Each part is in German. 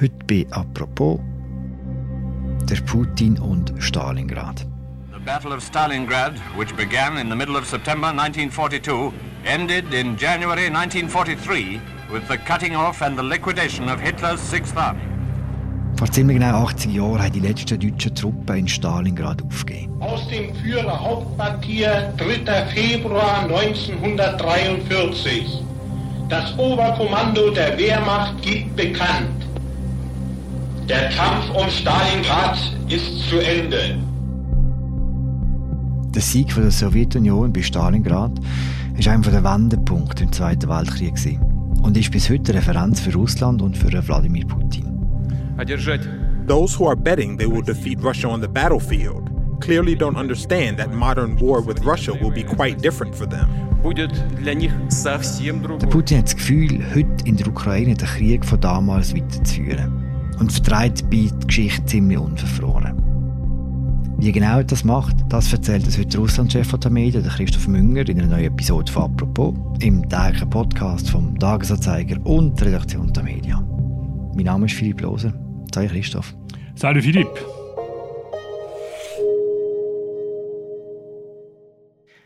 Heute bei Apropos der Putin und Stalingrad. The Battle of Stalingrad, which began in the middle of September 1942, ended in January 1943 with the cutting off and the liquidation of Hitler's Sixth Army. Vor ziemlich genau 80 Jahren haben die letzten deutschen Truppen in Stalingrad aufgegeben. Aus dem Führerhauptquartier 3. Februar 1943. Das Oberkommando der Wehrmacht gibt bekannt. Der Kampf um Stalingrad ist zu Ende. Der Sieg von der Sowjetunion bei Stalingrad ist einer der Wendepunkte im Zweiten Weltkrieg und ist bis heute Referenz für Russland und für Wladimir Putin. Those who are betting they will defeat Russia on the battlefield clearly don't understand that modern war with Russia will be quite different for them. Der Putin hat das Gefühl, heute in der Ukraine den Krieg von damals weiterzuführen und vertreibt bei der Geschichte ziemlich unverfroren. Wie genau er das macht, das erzählt uns heute der Russlandchef der Medien, Christoph Münger, in einer neuen Episode von «Apropos» im täglichen Podcast vom «Tagesanzeiger» und der Redaktion der Medien. Mein Name ist Philipp Loser. Salut Christoph. Salut Philipp.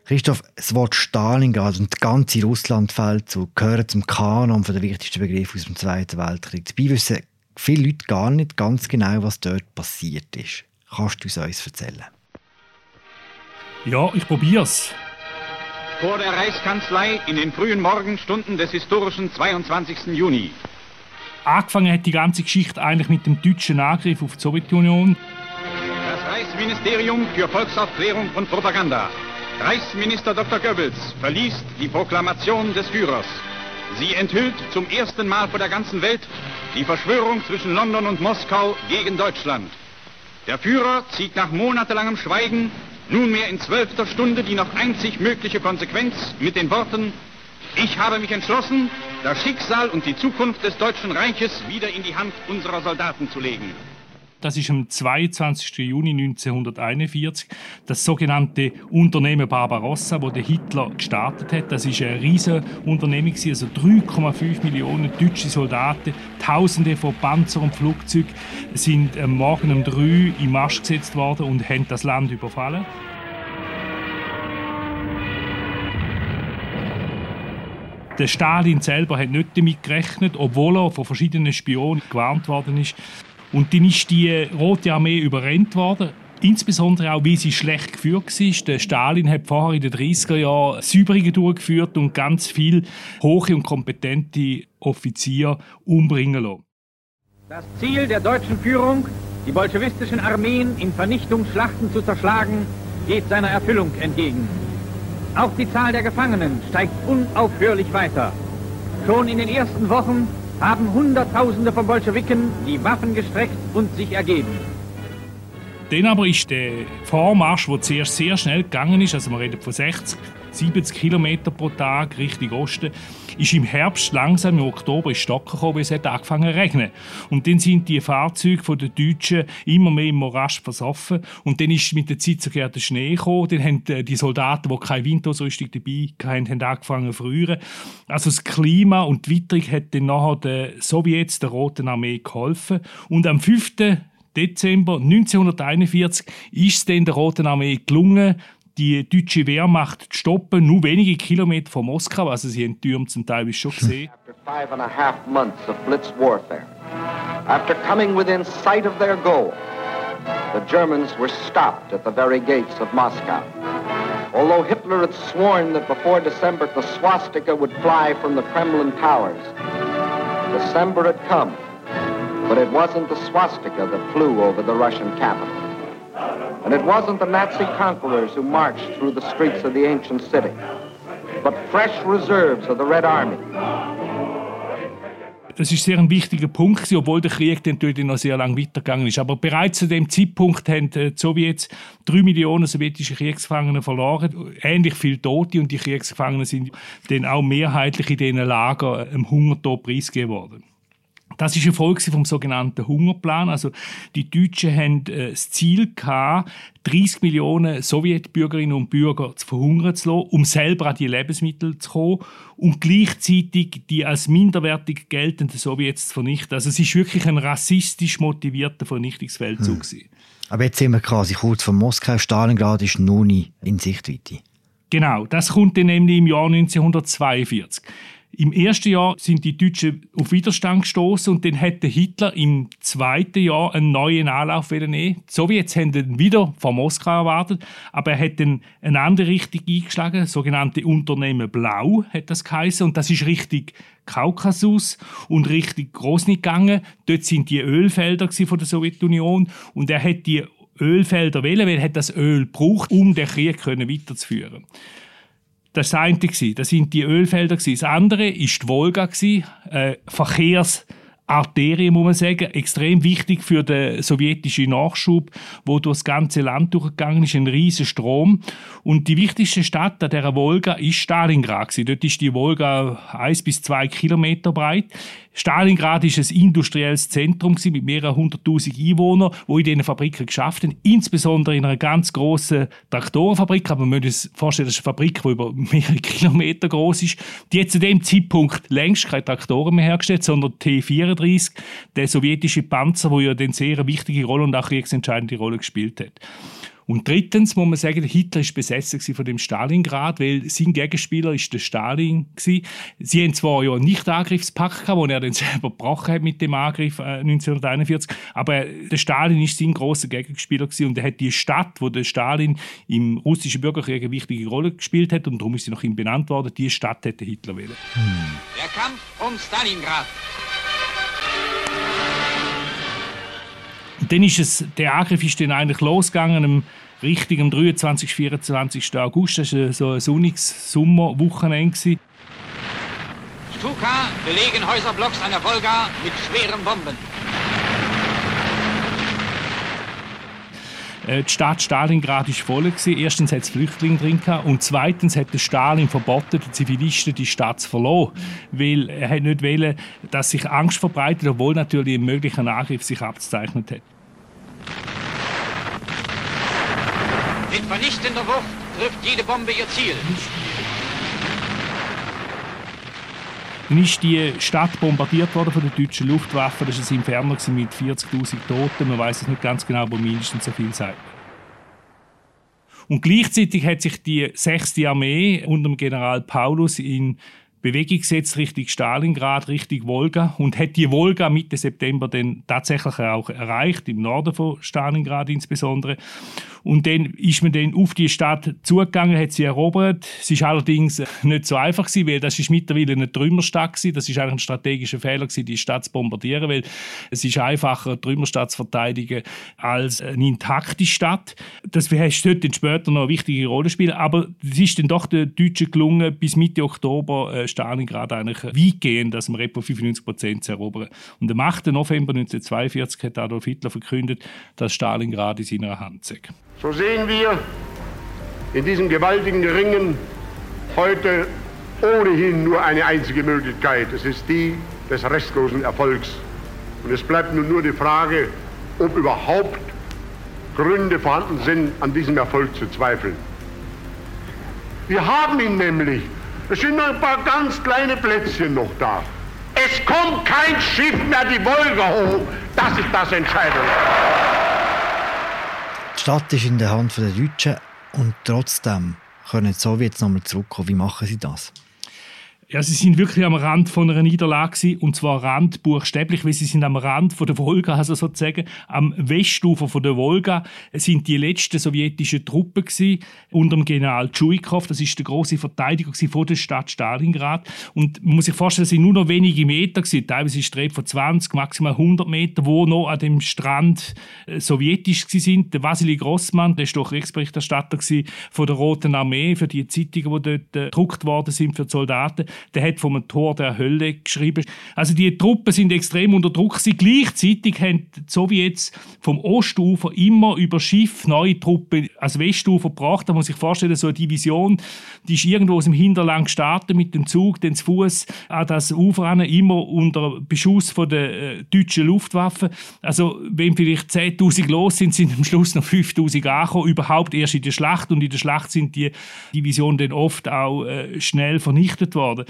Christoph, das Wort Stalingrad und das ganze Russlandfeldzug gehören zum Kanon der wichtigsten Begriffe aus dem Zweiten Weltkrieg. Dabei wissen viele Leute gar nicht ganz genau, was dort passiert ist. Kannst du es uns erzählen? Ja, ich probier's. Vor der Reichskanzlei in den frühen Morgenstunden des historischen 22. Juni. Angefangen hat die ganze Geschichte eigentlich mit dem deutschen Angriff auf die Sowjetunion. Das Reichsministerium für Volksaufklärung und Propaganda. Reichsminister Dr. Goebbels verliest die Proklamation des Führers. Sie enthüllt zum ersten Mal vor der ganzen Welt die Verschwörung zwischen London und Moskau gegen Deutschland. Der Führer zieht nach monatelangem Schweigen nunmehr in zwölfter Stunde die noch einzig mögliche Konsequenz mit den Worten Ich habe mich entschlossen, das Schicksal und die Zukunft des Deutschen Reiches wieder in die Hand unserer Soldaten zu legen. Das ist am 22. Juni 1941 das sogenannte Unternehmen Barbarossa, wo der Hitler gestartet hat. Das ist ein riesiges Unternehmen, also 3,5 Millionen deutsche Soldaten, Tausende von Panzer und Flugzeugen sind am Morgen um 3 im Marsch gesetzt worden und haben das Land überfallen. Der Stalin selber hat nicht damit gerechnet, obwohl er von verschiedenen Spionen gewarnt worden ist. Und dann ist die Rote Armee überrennt worden. Insbesondere auch, wie sie schlecht geführt war. Der Stalin hat vorher in den 30er Jahren Säuberungen durchgeführt und ganz viele hohe und kompetente Offiziere umbringen lassen. Das Ziel der deutschen Führung, die bolschewistischen Armeen in Vernichtungsschlachten zu zerschlagen, geht seiner Erfüllung entgegen. Auch die Zahl der Gefangenen steigt unaufhörlich weiter. Schon in den ersten Wochen haben Hunderttausende von Bolschewiken die Waffen gestreckt und sich ergeben. Dann aber ist der Vormarsch, der zuerst sehr schnell gegangen ist, also wir reden von 60, 70 Kilometer pro Tag Richtung Osten, ist im Herbst langsam im Oktober in Stocken gekommen, weil es hat angefangen zu regnen. Und dann sind die Fahrzeuge der Deutschen immer mehr im Morast versoffen. Und dann ist mit der Zeit sogar der Schnee gekommen. Dann haben die Soldaten, die keine Winterausrüstung dabei hatten, haben angefangen zu frieren. Also das Klima und die Witterung hat dann nachher der Sowjets, der Roten Armee, geholfen. Und am 5. Dezember 1941 ist es dann der Roten Armee gelungen, die deutsche Wehrmacht zu stoppen, nur wenige Kilometer von Moskau. Also sie haben die Türme zum Teil schon gesehen. After five and a half months of blitz warfare, after coming within sight of their goal, the Germans were stopped at the very gates of Moscow. Although Hitler had sworn that before December the swastika would fly from the Kremlin towers, December had come, but it wasn't the swastika that flew over the Russian capital. And it wasn't the Nazi conquerors who marched through the streets of the ancient city, but fresh reserves of the Red Army. Das ist sehr ein wichtiger Punkt, obwohl der Krieg dann natürlich noch sehr lange weitergegangen ist. Aber bereits zu dem Zeitpunkt haben die Sowjets drei Millionen sowjetische Kriegsgefangene verloren, ähnlich viele Tote und die Kriegsgefangenen sind dann auch mehrheitlich in diesen Lagern im Hungertod preisgegeben worden. Das ist eine Folge vom sogenannten Hungerplan. Also die Deutschen haben äh, das Ziel gehabt, 30 Millionen Sowjetbürgerinnen und Bürger zu verhungern zu lassen, um selber an die Lebensmittel zu kommen und gleichzeitig die als minderwertig geltenden Sowjets zu vernichten. Also es ist wirklich ein rassistisch motivierter Vernichtungsfeldzug. Hm. Aber jetzt sind wir quasi kurz von Moskau. Stalingrad ist noch nie in Sichtweite. Genau, das kommt dann nämlich im Jahr 1942. Im ersten Jahr sind die Deutschen auf Widerstand gestoßen und dann hätte Hitler im zweiten Jahr einen neuen Anlauf nehmen. Die Sowjets haben ihn wieder von Moskau erwartet, aber er hat dann eine andere Richtung eingeschlagen, sogenannte Unternehmen Blau hat das geheißen und das ist richtig Kaukasus und richtig Grosny gegangen. Dort sind die Ölfelder von der Sowjetunion und er hat die Ölfelder wählen, weil er hat das Öl braucht, um den Krieg weiterzuführen. Das war das eine. Sind die Ölfelder. Das andere war die Wolga, äh, Verkehrs- muss man sagen, extrem wichtig für den sowjetischen Nachschub, wo durch das ganze Land durchgegangen ist, ein riesiger Strom. Und die wichtigste Stadt an dieser Wolga ist Stalingrad. Dort ist die Wolga eins bis zwei Kilometer breit. Stalingrad ist ein industrielles Zentrum mit mehreren hunderttausend Einwohnern, wo in diesen Fabriken geschafft haben, insbesondere in einer ganz großen Traktorenfabrik. Aber man muss sich vorstellen, das ist eine Fabrik, die über mehrere Kilometer groß ist. Die hat zu dem Zeitpunkt längst keine Traktoren mehr hergestellt, sondern T-34, der sowjetische Panzer, wo ja eine sehr wichtige Rolle und auch kriegsentscheidende Rolle gespielt hat. Und drittens muss man sagen, Hitler ist besessen von dem Stalingrad, weil sein Gegenspieler ist der Stalin gewesen. Sie haben zwar ja nicht Angriffspakt wo er dann selber gebrochen hat mit dem Angriff äh, 1941, aber der Stalin ist sein großer Gegenspieler und er hat die Stadt, wo der Stalin im russischen Bürgerkrieg eine wichtige Rolle gespielt hat und darum ist sie nach ihm benannt worden, die Stadt hätte Hitler wählen. Hm. Der Kampf um Stalingrad dann ist es, der Angriff ist dann eigentlich losgegangen am richtig am 23. 24. August. Das war so ein sonniges Sommerwochenende. Stuka belegen Häuserblocks an der Wolga mit schweren Bomben. Äh, die Stadt Stalingrad war voll. Erstens hat es Flüchtlinge drin und zweitens hat der Stalin verboten, den Zivilisten die Stadt zu verlassen. Weil er nicht wollen, dass sich Angst verbreitet, obwohl natürlich ein möglicher Angriff sich abzeichnet hat. Mit vernichtender Wucht trifft jede Bombe ihr Ziel. Dann ist die Stadt bombardiert worden von der deutschen Luftwaffe. Das war ein Inferno mit 40.000 Toten. Man weiß es nicht ganz genau, aber mindestens so viel sagt. Und gleichzeitig hat sich die 6. Armee unter dem General Paulus in Bewegung gesetzt Richtung Stalingrad, Richtung Wolga und hat die Wolga Mitte September dann tatsächlich auch erreicht, im Norden von Stalingrad insbesondere. Und dann ist man dann auf die Stadt zugegangen, hat sie erobert. Es ist allerdings nicht so einfach gewesen, weil das ist mittlerweile eine Trümmerstadt gewesen. Das ist eigentlich ein strategischer Fehler gewesen, die Stadt zu bombardieren, weil es ist einfacher, eine Trümmerstadt zu verteidigen als eine intakte Stadt. Das wird dort später noch eine wichtige Rolle spielen. Aber es ist dann doch den Deutschen gelungen, bis Mitte Oktober äh, Stalingrad eigentlich weitgehend, dass wir etwa 95 Prozent zu erobern. Und am 8. November 1942 hat Adolf Hitler verkündet, dass Stalingrad in seiner Hand sei. So sehen wir in diesem gewaltigen Ringen heute ohnehin nur eine einzige Möglichkeit. Es ist die des restlosen Erfolgs. Und es bleibt nun nur die Frage, ob überhaupt Gründe vorhanden sind, an diesem Erfolg zu zweifeln. Wir haben ihn nämlich. Es sind noch ein paar ganz kleine Plätzchen noch da. Es kommt kein Schiff mehr die Wolga hoch. Das ist das Entscheidende. Die Stadt ist in der Hand der Deutschen und trotzdem können die Sowjets nochmal zurückkommen. Wie machen sie das? Ja, sie sind wirklich am Rand von einer Niederlage gewesen, und zwar Rand buchstäblich, weil sie sind am Rand von der Wolga, also sozusagen am Westufer von der Wolga. Sind die letzten sowjetischen Truppen gewesen, unter dem General Tschujkov, das ist der große Verteidiger von der Stadt Stalingrad. Und man muss sich vorstellen, es sind nur noch wenige Meter gewesen, teilweise ist es von 20, maximal 100 Meter, wo noch an dem Strand äh, sowjetisch sind. Der Vasily Grossmann, der ist doch Kriegsberichterstatter von der Roten Armee für die Zeitungen, die dort äh, gedruckt worden sind für die Soldaten der hat vom Tor der Hölle geschrieben. Also die Truppen sind extrem unter Druck. Sie gleichzeitig haben die Sowjets vom Ostufer immer über Schiff neue Truppen als Westufer gebracht. Da muss ich vorstellen, so eine Division, die ist irgendwo aus dem Hinterland gestartet mit dem Zug, den zu Fuß an das Ufer an, immer unter Beschuss von der äh, deutschen Luftwaffe. Also wenn vielleicht 10.000 los sind, sind am Schluss noch 5.000 angekommen, überhaupt erst in der Schlacht. Und in der Schlacht sind die Divisionen dann oft auch äh, schnell vernichtet worden.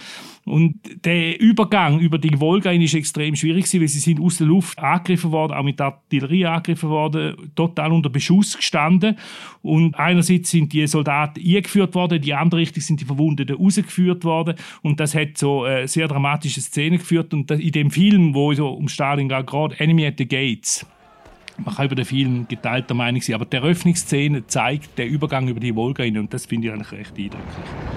Und der Übergang über die Wolga ist extrem schwierig weil sie sind aus der Luft angegriffen worden, auch mit Artillerie angegriffen worden, total unter Beschuss gestanden. Und einerseits sind die Soldaten eingeführt worden, die andere Richtung sind die Verwundeten rausgeführt worden. Und das hat so äh, sehr dramatische Szenen geführt. Und in dem Film, wo so um Stalingrad gerade Enemy at the Gates, man kann über den Film geteilter Meinung sein, aber die Eröffnungsszene zeigt den Übergang über die Wolga und das finde ich eigentlich recht eindrücklich.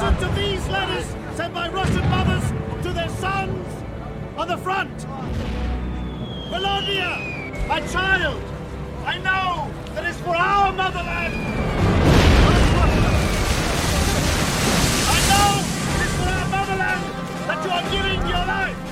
Listen to these letters sent by Russian mothers to their sons on the front. Volodya, my child, I know that it's for our motherland. I know it's for our motherland that you are giving your life.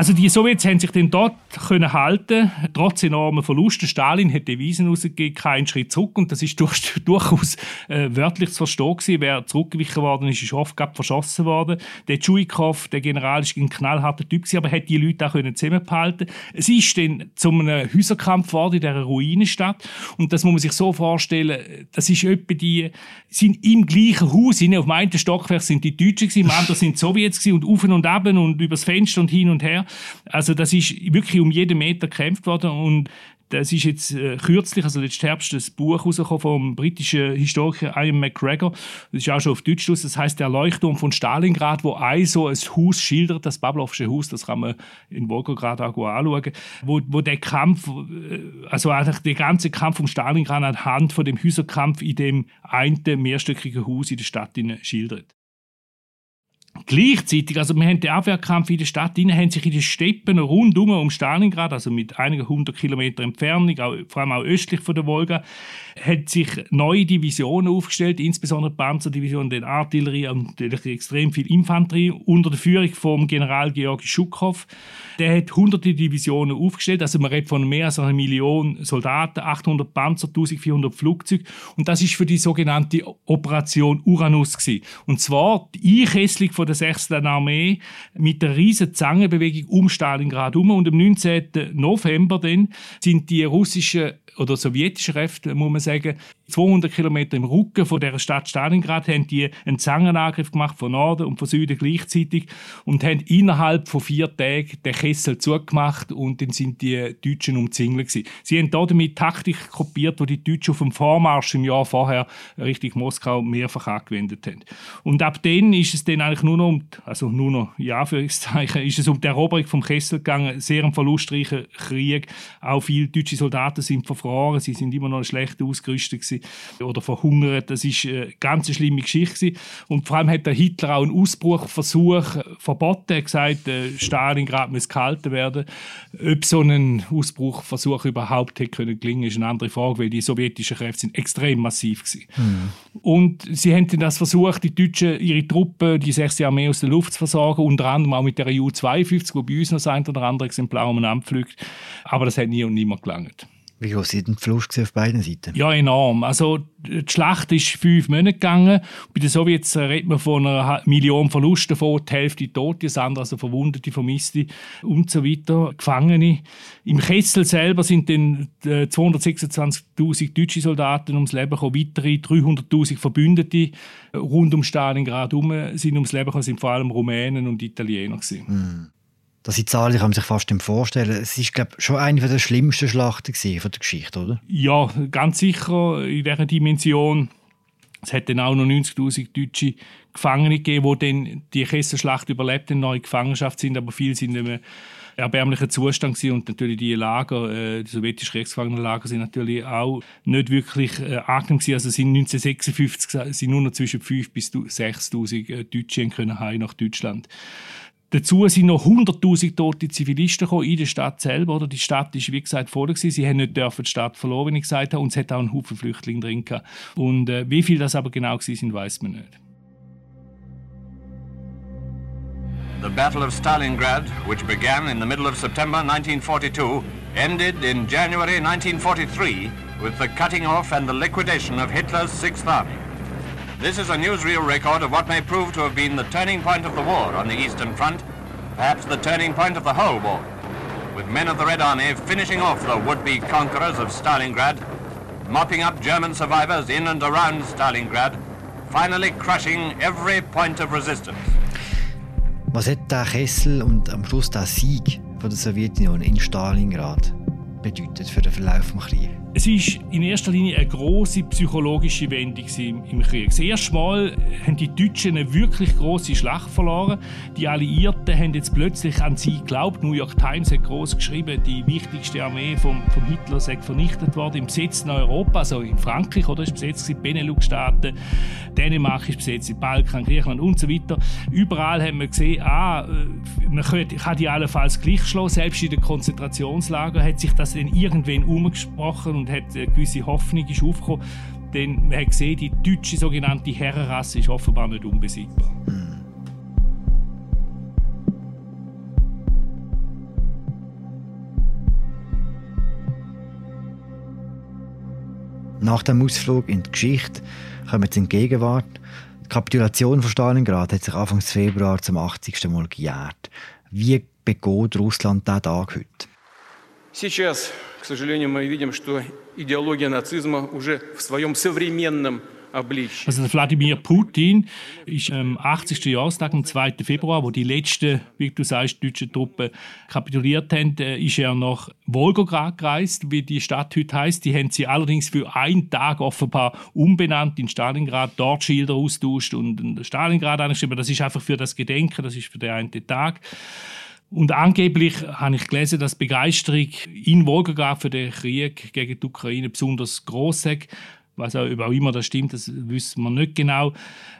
Also die Sowjets haben sich dann dort können halten, trotz enormer Verluste. Stalin hat Devisen rausgegeben, keinen Schritt zurück und das ist durch, durchaus äh, wörtlich zu verstehen gewesen. Wer zurückgewichen worden ist, ist oft verschossen worden. Der Tschuikow, der General, ist ein knallharter Typ gewesen, aber hat die Leute auch können zusammenhalten. Es ist dann zu einem Häuserkampf geworden in dieser Ruinenstadt und das muss man sich so vorstellen, das ist etwa die, sind im gleichen Haus, auf dem einen Stockwerk sind die Deutschen gewesen, im anderen sind die Sowjets gewesen und auf und ab und übers Fenster und hin und her. Also das ist wirklich um jeden Meter gekämpft worden und das ist jetzt äh, kürzlich, also letzten Herbst, ein Buch rausgekommen vom britischen Historiker Ian McGregor. Das ist auch schon auf Deutsch aus. Das heißt der Leuchtturm von Stalingrad, wo ein so ein Haus schildert, das Pavlovsche Haus, das kann man in Volgograd auch anschauen, wo, wo der Kampf, äh, also eigentlich der ganze Kampf um Stalingrad anhand von dem Häuserkampf in dem einen mehrstöckigen Haus in der Stadt schildert. Gleichzeitig, also wir haben den Abwehrkampf in der Stadt, innen haben sich in den Steppen rundum um Stalingrad, also mit einigen hundert Kilometern Entfernung, auch, vor allem auch östlich von der Wolga, hat sich neue Divisionen aufgestellt, insbesondere die Panzerdivision, die Artillerie und natürlich extrem viel Infanterie unter der Führung vom General Georgi Schukow. Der hat hunderte Divisionen aufgestellt, also man redet von mehr als einer Million Soldaten, 800 Panzer, 1400 Flugzeuge und das ist für die sogenannte Operation Uranus gewesen. Und zwar die Einkesselung von der 6. Armee mit der riesen Zangenbewegung um Stalingrad herum und am 19. November dann sind die russischen oder sowjetischen Kräfte, muss man sagen, 200 Kilometer im Rücken von der Stadt Stalingrad haben die einen Zangenangriff gemacht von Norden und von Süden gleichzeitig und haben innerhalb von vier Tagen den Kessel zugemacht und dann sind die Deutschen umzingelt gewesen. Sie haben damit Taktik kopiert, die die Deutschen auf dem Vormarsch im Jahr vorher Richtung Moskau mehrfach angewendet haben. Und ab dann ist es dann eigentlich nur noch um, also nur noch, ja, für ist es um die Eroberung vom Kessel gegangen, sehr ein verlustreicher Krieg. Auch viele deutsche Soldaten sind verfroren, sie sind immer noch schlecht ausgerüstet gewesen oder verhungert. Das ist eine ganz schlimme Geschichte gewesen. Und vor allem hat der Hitler auch einen Ausbruchversuch verboten. Er hat gesagt, äh, Stalingrad muss gehalten werden. Ob so ein Ausbruchversuch überhaupt hätte können gelingen, ist eine andere Frage, weil die sowjetischen Kräfte sind extrem massiv gewesen. Mhm. Und sie haben dann das versucht, die Deutschen, ihre Truppen, die 6. Armee aus der Luft zu versorgen, unter anderem auch mit der Ju-52, wo bei uns noch ein oder andere Exemplar umeinander pflügt. Aber das hat nie und nimmer gelangt. Wie groß war der Verlust auf beiden Seiten? Ja, enorm. Also die Schlacht ist fünf Monate gegangen. Bei den Sowjets redet man von einer Million Verlusten davon, die Hälfte Tote, das andere also Verwundete, Vermisste und so weiter, Gefangene. Im Kessel selber sind dann 226'000 äh, deutsche Soldaten ums Leben gekommen, weitere 300'000 Verbündete rund um Stalingrad herum sind ums Leben gekommen, sind vor allem Rumänen und Italiener gewesen. Mm. Das sind Zahlen, kann man sich fast nicht vorstellen. Es ist, glaube ich, schon eine der schlimmsten Schlachten von der Geschichte, oder? Ja, ganz sicher in dieser Dimension. Es hat dann auch noch 90'000 deutsche Gefangene gegeben, die dann die Kesselschlacht überlebt in neue Gefangenschaft sind, aber viele sind in einem erbärmlichen Zustand gewesen. und natürlich die Lager, äh, die sowjetischen Kriegsgefangenenlager sind natürlich auch nicht wirklich äh, angenehm gewesen. Also sind 1956 sind nur noch zwischen 5.000 bis 6'000 äh, Deutsche nach Deutschland. Dazu sind noch 100.000 tote Zivilisten gekommen in der Stadt selber. Oder? Die Stadt ist, wie gesagt, voll. Gewesen. Sie haben nicht dürfen die Stadt verloren, wie ich gesagt habe. Und es hat auch einen Haufen Flüchtlinge drin. Gehabt. Und äh, wie viel das aber genau waren, weiß man nicht. The Battle of Stalingrad, which began in the middle of September 1942, ended in January 1943 with the cutting off and the liquidation of Hitler's Sixth Army. This is a newsreel record of what may prove to have been the turning point of the war on the Eastern Front, perhaps the turning point of the whole war, with men of the Red Army finishing off the would-be conquerors of Stalingrad, mopping up German survivors in and around Stalingrad, finally crushing every point of resistance. Was hat Kessel und am Schluss der Sieg von der Sowjetunion in Stalingrad bedeutet für den Verlauf des Krieges? Es ist in erster Linie eine große psychologische Wendung im Krieg. Das erste Mal haben die Deutschen eine wirklich große Schlacht verloren. Die Alliierten haben jetzt plötzlich an sie geglaubt. New York Times hat groß geschrieben, die wichtigste Armee von, von Hitler sei vernichtet worden im besetzten Europa, also in Frankreich oder ist besetzt, die Benelux-Staaten, Dänemark ist besetzt, Balkan, Griechenland und so weiter. Überall haben wir gesehen, ah, äh, man kann die allenfalls gleich schlagen. Selbst in den Konzentrationslagern hat sich das dann irgendwann umgesprochen und hat eine gewisse Hoffnung ist aufgekommen. Denn man hat gesehen, die deutsche sogenannte Herrenrasse ist offenbar nicht unbesiegbar. Nach dem Ausflug in die Geschichte kommen wir in die Gegenwart. Die Kapitulation von Stalingrad hat sich Anfang Februar zum 80. Mal gejährt. Wie begeht Russland diesen Tag heute? Сейчас к сожалению, мы видим, что идеология нацизма уже в своем современном Also Wladimir Putin ist am 80. Jahrestag, am 2. Februar, wo die letzten, wie du sagst, deutschen Truppen kapituliert haben, äh, ist er nach Wolgograd gereist, wie die Stadt heute heißt. Die haben sie allerdings für einen Tag offenbar umbenannt in Stalingrad, dort Schilder austauscht und Stalingrad angeschrieben. Das ist einfach für das Gedenken, das ist für den einen Tag. Und angeblich habe ich gelesen, dass die Begeisterung in Wolgograd für den Krieg gegen die Ukraine besonders groß ist was auch, auch immer das stimmt, das wissen wir nicht genau.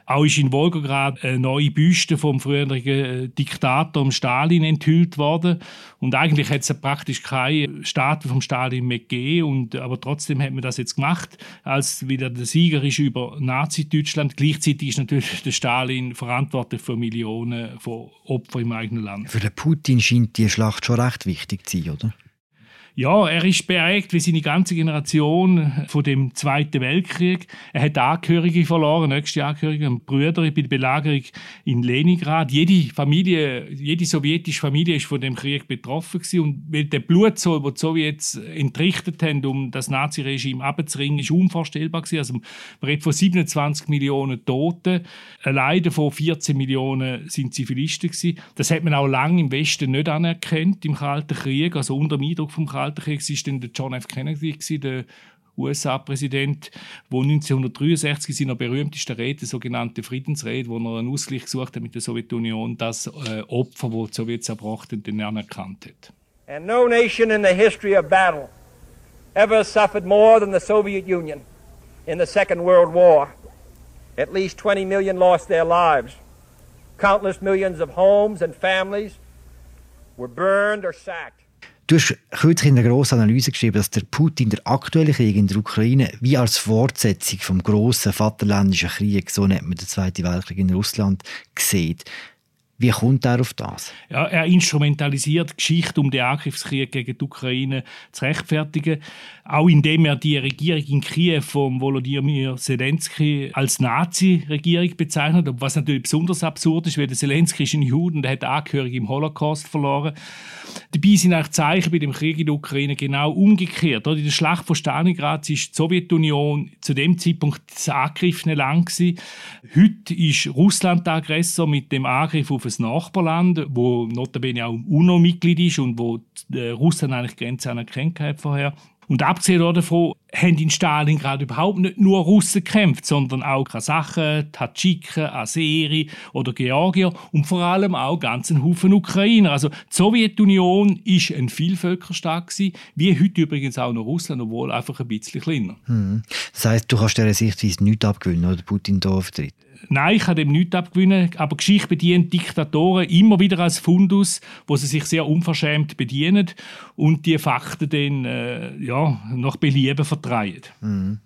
Auch ist in Wolgograd eine neue Büste vom früheren äh, Diktator Stalin enthüllt worden. Und eigentlich hat es praktisch keine Statue vom Stalin mehr gegeben. Und, aber trotzdem hat man das jetzt gemacht, als wieder der Sieger ist über Nazi-Deutschland. Gleichzeitig ist natürlich der Stalin verantwortlich für Millionen von Opfern im eigenen Land. Für den Putin scheint die Schlacht schon recht wichtig zu sein, oder? Ja, er ist beeint wie seine ganze Generation von dem Zweiten Weltkrieg. Er hat Angehörige verloren, nächste Angehörige, Brüder bei der Belagerung in Leningrad. Jede Familie, jede sowjetische Familie ist von dem Krieg betroffen gewesen. und weil der Blutzoll, den die Sowjets entrichtet haben, um das Naziregime abzuringen, ist unvorstellbar gewesen. Also man redet von 27 Millionen Toten, allein davon 14 Millionen sind Zivilisten gewesen. Das hat man auch lange im Westen nicht anerkannt im Kalten Krieg, also unter dem Eindruck vom Kalten Krieg war dann der John F. Kennedy, der USA-Präsident, der 1963 in seiner berühmtesten Rede, sogenannte Friedensrede, wo er einen Ausgleich gesucht hat mit der Sowjetunion, das äh, Opfer, das die Sowjets erbracht haben, den anerkannt hat. And no nation in the history of battle ever suffered more than the Soviet Union in the Second World War. At least 20 million lost their lives. Countless millions of homes and families were burned or sacked. Du hast kürzlich in einer grossen Analyse geschrieben, dass der Putin der aktuelle Krieg in der Ukraine wie als Fortsetzung vom grossen Vaterländischen Krieg, so nennt man den Zweiten Weltkrieg in Russland, sieht. Wie kommt er auf das? Ja, er instrumentalisiert die Geschichte, um den Angriffskrieg gegen die Ukraine zu rechtfertigen. Auch indem er die Regierung in Kiew von Volodymyr Zelensky als Nazi-Regierung bezeichnet. Was natürlich besonders absurd ist, weil der Zelensky ist ein Jude und hat Angehörige im Holocaust verloren. Dabei sind eigentlich Zeichen bei dem Krieg in der Ukraine genau umgekehrt. In der Schlacht von Stalingrad war die Sowjetunion zu dem Zeitpunkt das angegriffene Land. Heute ist Russland der Aggressor mit dem Angriff auf ein Nachbarland, wo notabene auch UNO-Mitglied ist und wo äh, Russland eigentlich Grenzen anerkannt hat vorher. Und abgesehen davon haben in Stalingrad überhaupt nicht nur Russen gekämpft, sondern auch Kasachen, Tadschiken, Aseri oder Georgier und vor allem auch ganzen Haufen Ukrainer. Also die Sowjetunion ist ein Vielvölkerstaat wie heute übrigens auch noch Russland, obwohl einfach ein bisschen kleiner. Hm. Das heißt, du kannst dieser Sichtweise nichts abgewinnen, oder Putin da auftritt? Nein, ich kann dem nichts abgewinnen, aber Geschichte bedient Diktatoren immer wieder als Fundus, wo sie sich sehr unverschämt bedienen und die Fakten dann äh, ja, nach Belieben vertreiben. Mhm.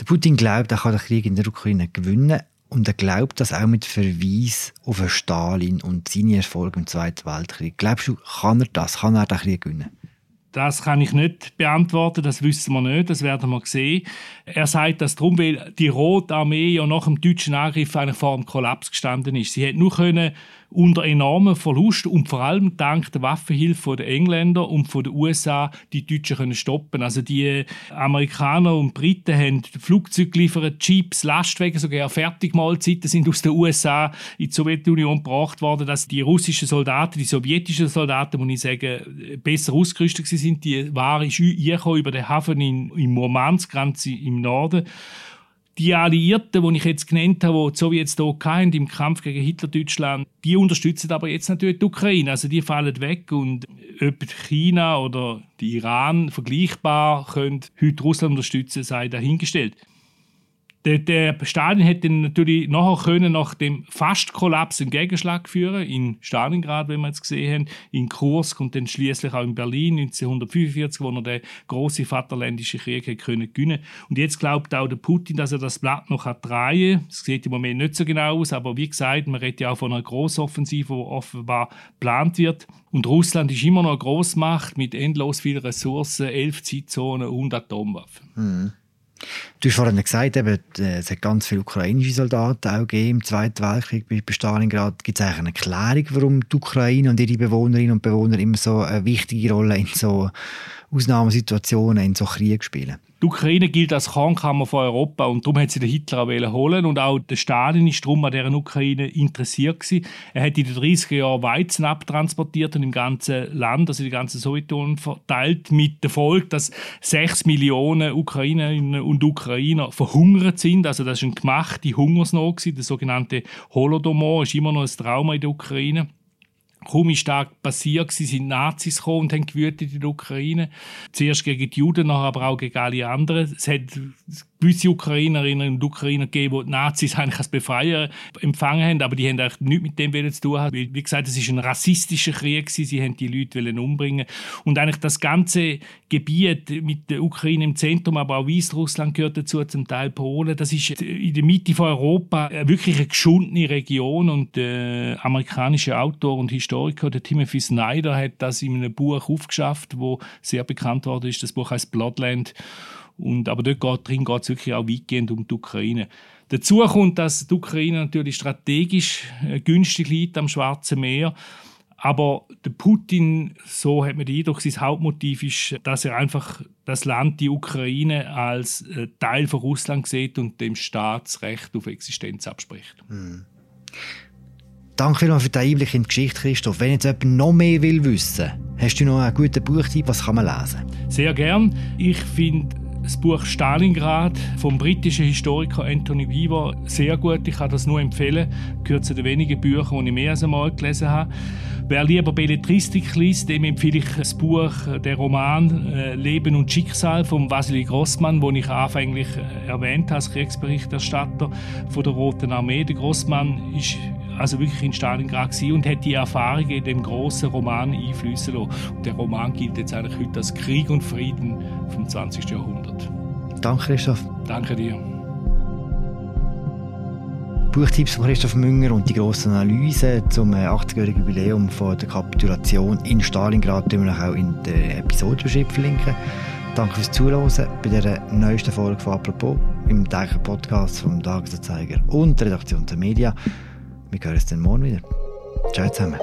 Der Putin glaubt, er kann den Krieg in der Ukraine gewinnen und er glaubt das auch mit Verweis auf Stalin und seine Erfolge im Zweiten Weltkrieg. Glaubst du, kann er das? Kann er den Krieg gewinnen? Das kann ich nicht beantworten, das wissen wir nicht, das werden wir sehen. Er sagt das darum, weil die Rote Armee ja nach dem deutschen Angriff eigentlich vor dem Kollaps gestanden ist. Sie hätte nur können unter enormen Verlust und vor allem dank der Waffenhilfe der Engländer und den USA die Deutschen können stoppen. Also die Amerikaner und Briten haben Flugzeuge geliefert, Jeeps, Lastwagen, sogar Fertigmahlzeiten sind aus den USA in die Sowjetunion gebracht worden, dass die russischen Soldaten, die sowjetischen Soldaten, muss ich sagen, besser ausgerüstet sind. Die Ware ist über den Hafen in, in Murmansk, ganz im Norden die Alliierten, die ich jetzt genannt habe, die so wie jetzt hier hatten, im Kampf gegen Hitler-Deutschland, die unterstützen aber jetzt natürlich die Ukraine. Also die fallen weg und ob China oder die Iran vergleichbar können heute Russland unterstützen, sei dahingestellt. Der, der Stalin hätte natürlich nachher können, nach dem Fast-Kollaps einen Gegenschlag führen in Stalingrad, wenn wir jetzt gesehen haben, in Kursk und dann schließlich auch in Berlin 1945, wo er den großen Vaterländischen Krieg hätte können gewinnen. Und jetzt glaubt auch der Putin, dass er das Blatt noch hat drehen. Es sieht im Moment nicht so genau aus, aber wie gesagt, man redet ja auch von einer Grossoffensive, die offenbar geplant wird. Und Russland ist immer noch eine Großmacht mit endlos vielen Ressourcen, elf Zeitzonen und Atomwaffen. Mhm. Du hast vorhin gesagt, eben, es hat ganz viele ukrainische Soldaten auch gegeben im Zweiten Weltkrieg bei Stalingrad. Gibt es eigentlich eine Erklärung, warum die Ukraine und ihre Bewohnerinnen und Bewohner immer so eine wichtige Rolle in so Ausnahmesituationen, in so Kriegen spielen? Die Ukraine gilt als Kornkammer von Europa und darum hat sie den Hitler auch holen und auch der Stalin ist darum an dieser Ukraine interessiert gewesen. Er hat in den 30er Jahren Weizen abtransportiert und im ganzen Land, also die ganze Sowjetunion verteilt, mit der Folge, dass 6 Millionen Ukrainerinnen und Ukrainer verhungert sind. Also das ist eine gemachte Hungersnot gewesen, der sogenannte Holodomor ist immer noch ein Trauma in der Ukraine kaum da passiert, sind Nazis gekommen und haben gewütet in der Ukraine. Zuerst gegen die Juden, nachher aber auch gegen alle anderen. Es hat gewisse Ukrainerinnen und Ukrainer gegeben, die Nazis eigentlich als Befreier empfangen haben, aber die haben eigentlich nichts mit dem zu tun haben. Wie gesagt, es ist ein rassistischer Krieg sie haben die Leute umbringen und eigentlich das ganze Gebiet mit der Ukraine im Zentrum, aber auch Weißrussland gehört dazu, zum Teil Polen, das ist in der Mitte von Europa wirklich eine geschundene Region und der amerikanische Autor und Historiker, der Timothy Snyder, hat das in einem Buch aufgeschafft, wo sehr bekannt worden ist. Das Buch heißt Bloodland und, aber dort geht, drin geht es wirklich auch weitgehend um die Ukraine. Dazu kommt, dass die Ukraine natürlich strategisch äh, günstig liegt am Schwarzen Meer. Aber der Putin, so hat man den Eindruck, sein Hauptmotiv ist, dass er einfach das Land, die Ukraine, als äh, Teil von Russland sieht und dem Staatsrecht auf Existenz abspricht. Mhm. Danke vielmals für den Einblick in die Geschichte, Christoph. Wenn jetzt jemand noch mehr will wissen, hast du noch einen guten Buchtipp, was kann man lesen? Sehr gern. Ich finde das Buch Stalingrad vom britischen Historiker Anthony Weaver sehr gut. Ich kann das nur empfehlen. Gehört zu den wenigen Büchern, die ich mehr als einmal gelesen habe. Wer lieber Belletristik liest, dem empfehle ich das Buch, der Roman äh, Leben und Schicksal von Vasily Grossmann, den ich anfänglich äh, erwähnt habe als Kriegsberichterstatter von der Roten Armee. Der Grossmann ist also wirklich in Stalingrad und hat die Erfahrungen in dem großen Roman einfließen lassen. Der Roman gilt jetzt eigentlich heute als Krieg und Frieden vom 20. Jahrhundert. Danke, Christoph. Danke dir. Buchtipps von Christoph Münger und die grossen Analyse zum 80-jährigen äh, Jubiläum von der Kapitulation in Stalingrad die wir auch in der Episodenbeschreibung verlinken. Danke fürs Zuhören bei der neuesten Folge von «Apropos» im täglichen Podcast vom Tagesanzeiger und der Redaktion der Media. Wir hören uns dann morgen wieder. Ciao zusammen.